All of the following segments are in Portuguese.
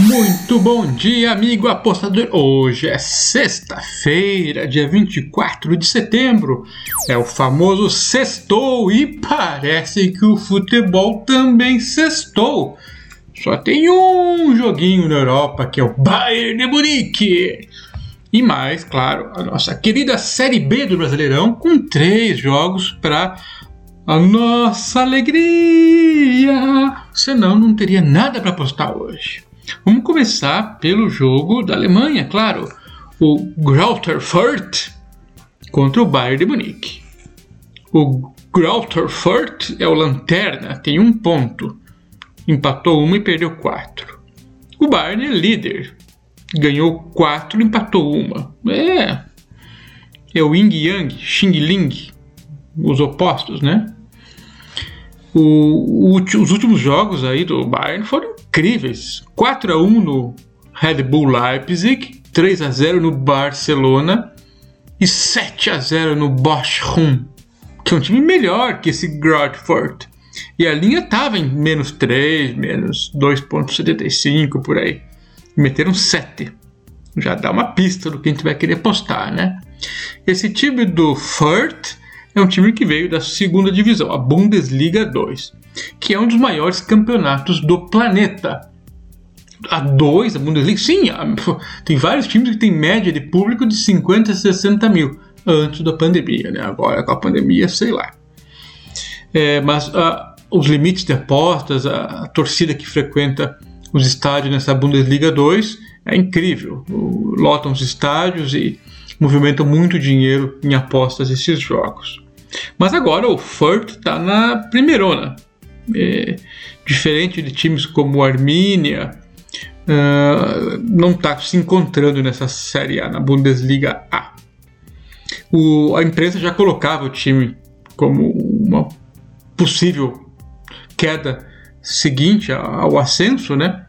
Muito bom dia, amigo apostador. Hoje é sexta-feira, dia 24 de setembro. É o famoso sextou e parece que o futebol também sextou. Só tem um joguinho na Europa que é o Bayern de Munique. E mais, claro, a nossa querida Série B do Brasileirão com três jogos para a nossa alegria. Senão não teria nada para apostar hoje. Vamos começar pelo jogo da Alemanha, claro. O Greuther Fürth contra o Bayern de Munique. O Greuther Fürth é o lanterna, tem um ponto. Empatou uma e perdeu quatro. O Bayern é líder. Ganhou quatro, empatou uma. É. É o Ying Yang, Xing Ling. Os opostos, né? O, o, os últimos jogos aí do Bayern foram incríveis. 4 a 1 no Red Bull Leipzig, 3 a 0 no Barcelona e 7 a 0 no Bochum, que é um time melhor que esse Grotford. E a linha estava em menos 3, menos 2,75 por aí. Meteram 7. Já dá uma pista do que a gente vai querer postar, né? Esse time do Furt é um time que veio da segunda divisão, a Bundesliga 2, que é um dos maiores campeonatos do planeta. A 2, a Bundesliga, sim, a, tem vários times que têm média de público de 50 a 60 mil antes da pandemia, né? Agora com a pandemia, sei lá. É, mas a, os limites de apostas, a, a, torcida que frequenta os estádios nessa Bundesliga 2 é incrível. Lotam os estádios e movimentam muito dinheiro em apostas esses jogos. Mas agora o Furt está na primeirona. É, diferente de times como Armínia, uh, não está se encontrando nessa Série A, na Bundesliga A. O, a imprensa já colocava o time como uma possível queda seguinte ao ascenso, né?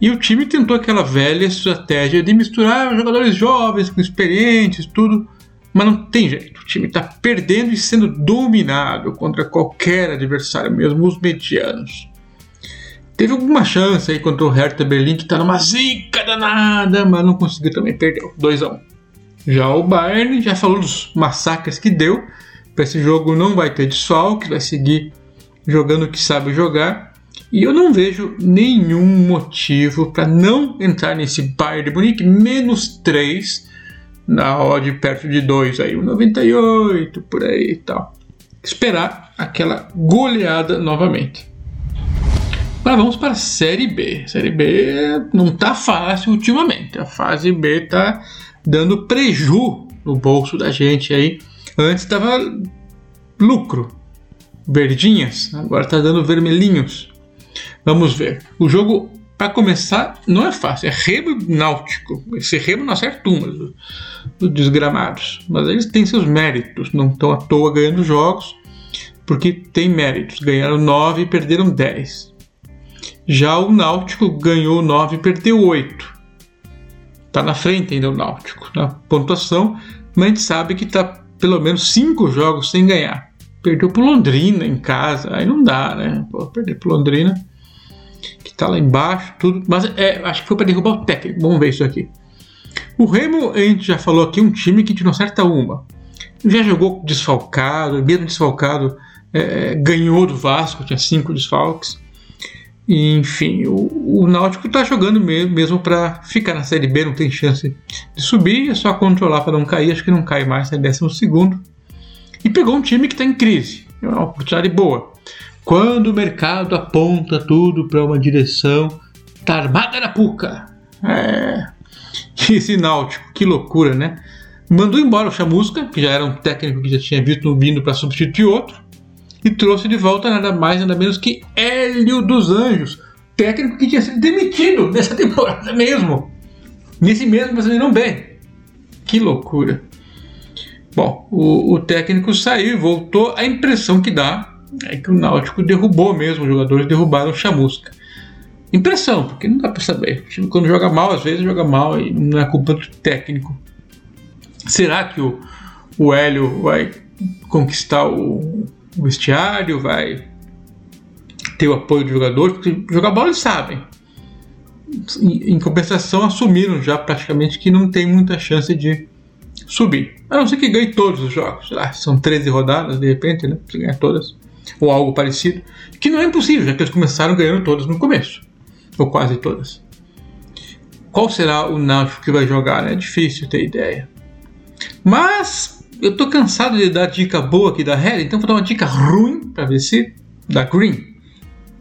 E o time tentou aquela velha estratégia de misturar jogadores jovens com experientes, tudo, mas não tem jeito. O time está perdendo e sendo dominado contra qualquer adversário, mesmo os medianos. Teve alguma chance aí contra o Hertha Berlim, que está numa zica danada, mas não conseguiu também, perdeu 2 a 1 um. Já o Bayern já falou dos massacres que deu. Para esse jogo não vai ter desfalque, vai seguir jogando o que sabe jogar. E eu não vejo nenhum motivo para não entrar nesse Bayern de Munique menos 3 na odd perto de 2 aí, 98 por aí e tal. Esperar aquela goleada novamente. Agora vamos para a Série B. Série B não tá fácil ultimamente. A fase B tá dando preju no bolso da gente aí. Antes tava lucro, verdinhas, agora tá dando vermelhinhos. Vamos ver. O jogo, para começar, não é fácil. É remo náutico. Esse remo não acerta uma dos do desgramados. Mas eles têm seus méritos. Não estão à toa ganhando jogos, porque tem méritos. Ganharam 9 e perderam 10. Já o Náutico ganhou 9 e perdeu 8. Está na frente ainda o Náutico na pontuação, mas a gente sabe que está pelo menos 5 jogos sem ganhar perdeu pro Londrina em casa, aí não dá, né? Pô, perder pro Londrina, tá lá embaixo, tudo. Mas é, acho que foi para derrubar o técnico. Vamos ver isso aqui. O Remo, a gente já falou aqui, um time que não acerta uma. Já jogou desfalcado, mesmo desfalcado, é, ganhou do Vasco, tinha cinco desfalques. enfim, o, o Náutico tá jogando mesmo, mesmo para ficar na Série B, não tem chance de subir, é só controlar para não cair. Acho que não cai mais, é décimo segundo e pegou um time que está em crise. É uma oportunidade boa. Quando o mercado aponta tudo para uma direção, tá armada na puca. É. Esse Náutico, que loucura, né? Mandou embora o Chamusca, que já era um técnico que já tinha visto vindo para substituir outro, e trouxe de volta nada mais nada menos que Hélio dos Anjos, técnico que tinha sido demitido nessa temporada mesmo. Nesse mesmo brasileiro bem. Que loucura. Bom, o, o técnico saiu e voltou. A impressão que dá é que o Náutico derrubou mesmo, os jogadores derrubaram o Chamusca. Impressão, porque não dá para saber. O time quando joga mal, às vezes joga mal e não é culpa do técnico. Será que o, o Hélio vai conquistar o, o vestiário, vai ter o apoio do jogador? Porque jogar bola eles sabem. em compensação, assumiram já praticamente que não tem muita chance de subir. A não ser que ganhe todos os jogos. Lá, são 13 rodadas, de repente, né? Se ganhar todas. Ou algo parecido. Que não é impossível, já que eles começaram ganhando todas no começo. Ou quase todas. Qual será o Náutico que vai jogar? É difícil ter ideia. Mas eu tô cansado de dar dica boa aqui da Red, então vou dar uma dica ruim para ver se dá green.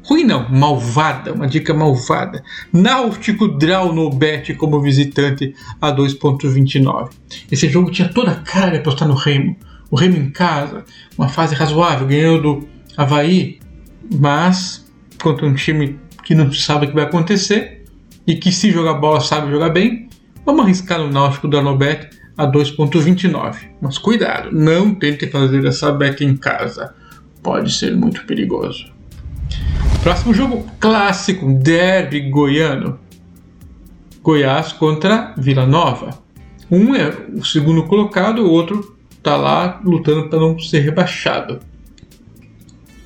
Ruim não, malvada, uma dica malvada. Náutico Draw no Bet como visitante a 2.29. Esse jogo tinha toda a cara de apostar no Remo. O Remo em casa, uma fase razoável, ganhou do Havaí, mas contra um time que não sabe o que vai acontecer e que se jogar bola sabe jogar bem, vamos arriscar no Náutico Draw no Bet a 2.29. Mas cuidado, não tente fazer essa bet em casa. Pode ser muito perigoso. Próximo jogo clássico, derby goiano. Goiás contra Vila Nova. Um é o segundo colocado, o outro está lá lutando para não ser rebaixado.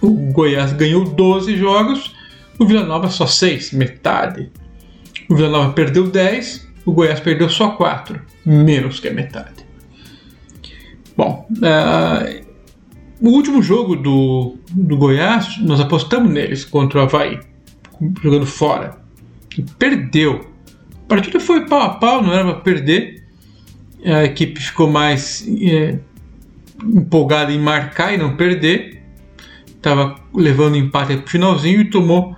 O Goiás ganhou 12 jogos, o Vila Nova só 6, metade. O Vila Nova perdeu 10, o Goiás perdeu só 4, menos que a metade. Bom, uh, o último jogo do, do Goiás, nós apostamos neles contra o Havaí, jogando fora. E perdeu. A partida foi pau a pau, não era para perder. A equipe ficou mais é, empolgada em marcar e não perder. Estava levando empate para o finalzinho e tomou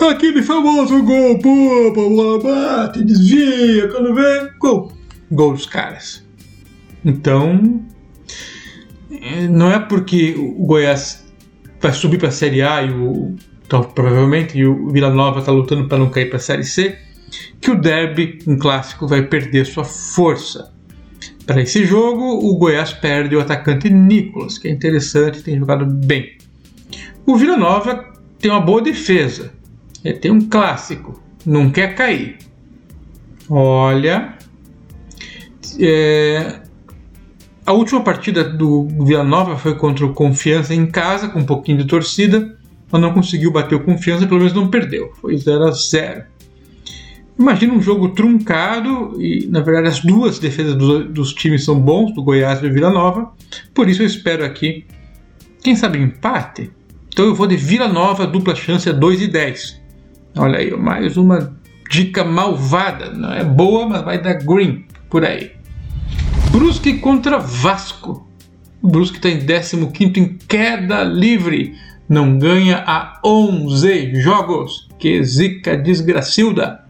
aquele famoso gol. Pô, bola bate, desvia, quando vê, gol. Gol dos caras. Então, não é porque o Goiás vai subir para a Série A e o então, provavelmente e o Vila Nova está lutando para não cair para a Série C que o derby, um clássico, vai perder sua força. Para esse jogo, o Goiás perde o atacante Nicolas, que é interessante, tem jogado bem. O Vila Nova tem uma boa defesa, ele tem um clássico, não quer cair. Olha, é, a última partida do Vila Nova foi contra o Confiança em casa, com um pouquinho de torcida, mas não conseguiu bater o Confiança, pelo menos não perdeu. Foi 0 a 0 Imagina um jogo truncado e, na verdade, as duas defesas do, dos times são bons, do Goiás e do Vila Nova. Por isso eu espero aqui, quem sabe, empate. Então eu vou de Vila Nova, dupla chance a 2 e 10. Olha aí, mais uma dica malvada. Não é boa, mas vai dar green por aí. Brusque contra Vasco. O Brusque está em 15 em queda livre. Não ganha há 11 jogos. Que zica desgracilda.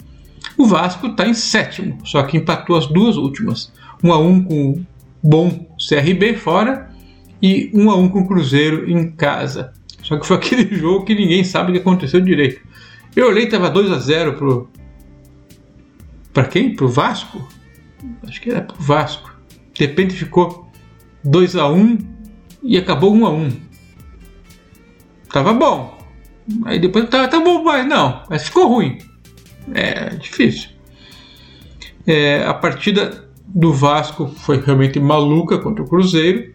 O Vasco está em sétimo, só que empatou as duas últimas. 1 a 1 com o bom CRB fora e 1 a 1 com o Cruzeiro em casa. Só que foi aquele jogo que ninguém sabe o que aconteceu direito. Eu olhei e estava 2 a 0 pro para quem? Pro Vasco? Acho que era pro Vasco. De repente ficou 2 a 1 e acabou 1 a 1 Tava bom. Aí depois tava, tava bom, mas não. Mas ficou ruim. É difícil. É, a partida do Vasco foi realmente maluca contra o Cruzeiro.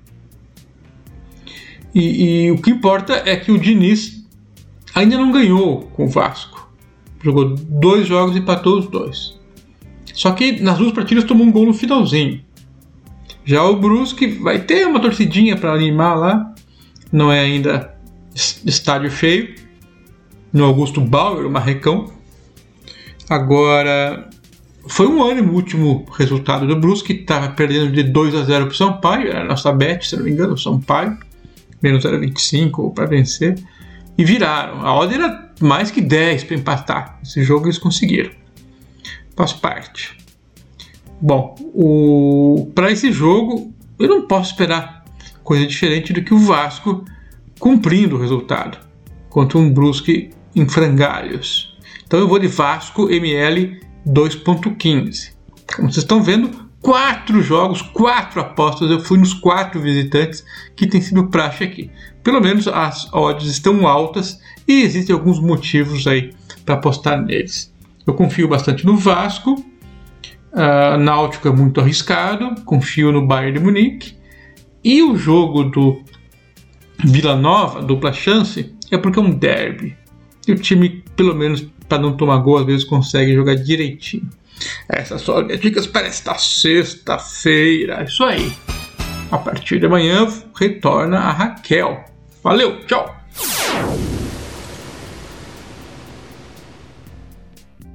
E, e, o que importa é que o Diniz ainda não ganhou com o Vasco. Jogou dois jogos e empatou os dois. Só que nas duas partidas tomou um gol no finalzinho. Já o Brusque vai ter uma torcidinha para animar lá. Não é ainda estádio cheio. No Augusto Bauer, o Marrecão. Agora, foi um ânimo o último resultado do Brusque, que estava perdendo de 2 a 0 para o Sampaio, era a nossa bet, se não me engano, o Sampaio, menos 0,25 para vencer, e viraram. A odd era mais que 10 para empatar. Esse jogo eles conseguiram. Faz parte. Bom, para esse jogo eu não posso esperar coisa diferente do que o Vasco cumprindo o resultado contra um Brusque em frangalhos. Então eu vou de Vasco ML 2.15. Como vocês estão vendo, quatro jogos, quatro apostas. Eu fui nos quatro visitantes que tem sido praxe aqui. Pelo menos as odds estão altas e existem alguns motivos aí para apostar neles. Eu confio bastante no Vasco Uh, Náutico é muito arriscado, confio no Bayern de Munique. E o jogo do Vila Nova, dupla chance, é porque é um derby. E o time pelo menos para não tomar gol, às vezes consegue jogar direitinho. Essas são as dicas para esta sexta-feira. É isso aí. A partir de amanhã retorna a Raquel. Valeu, tchau!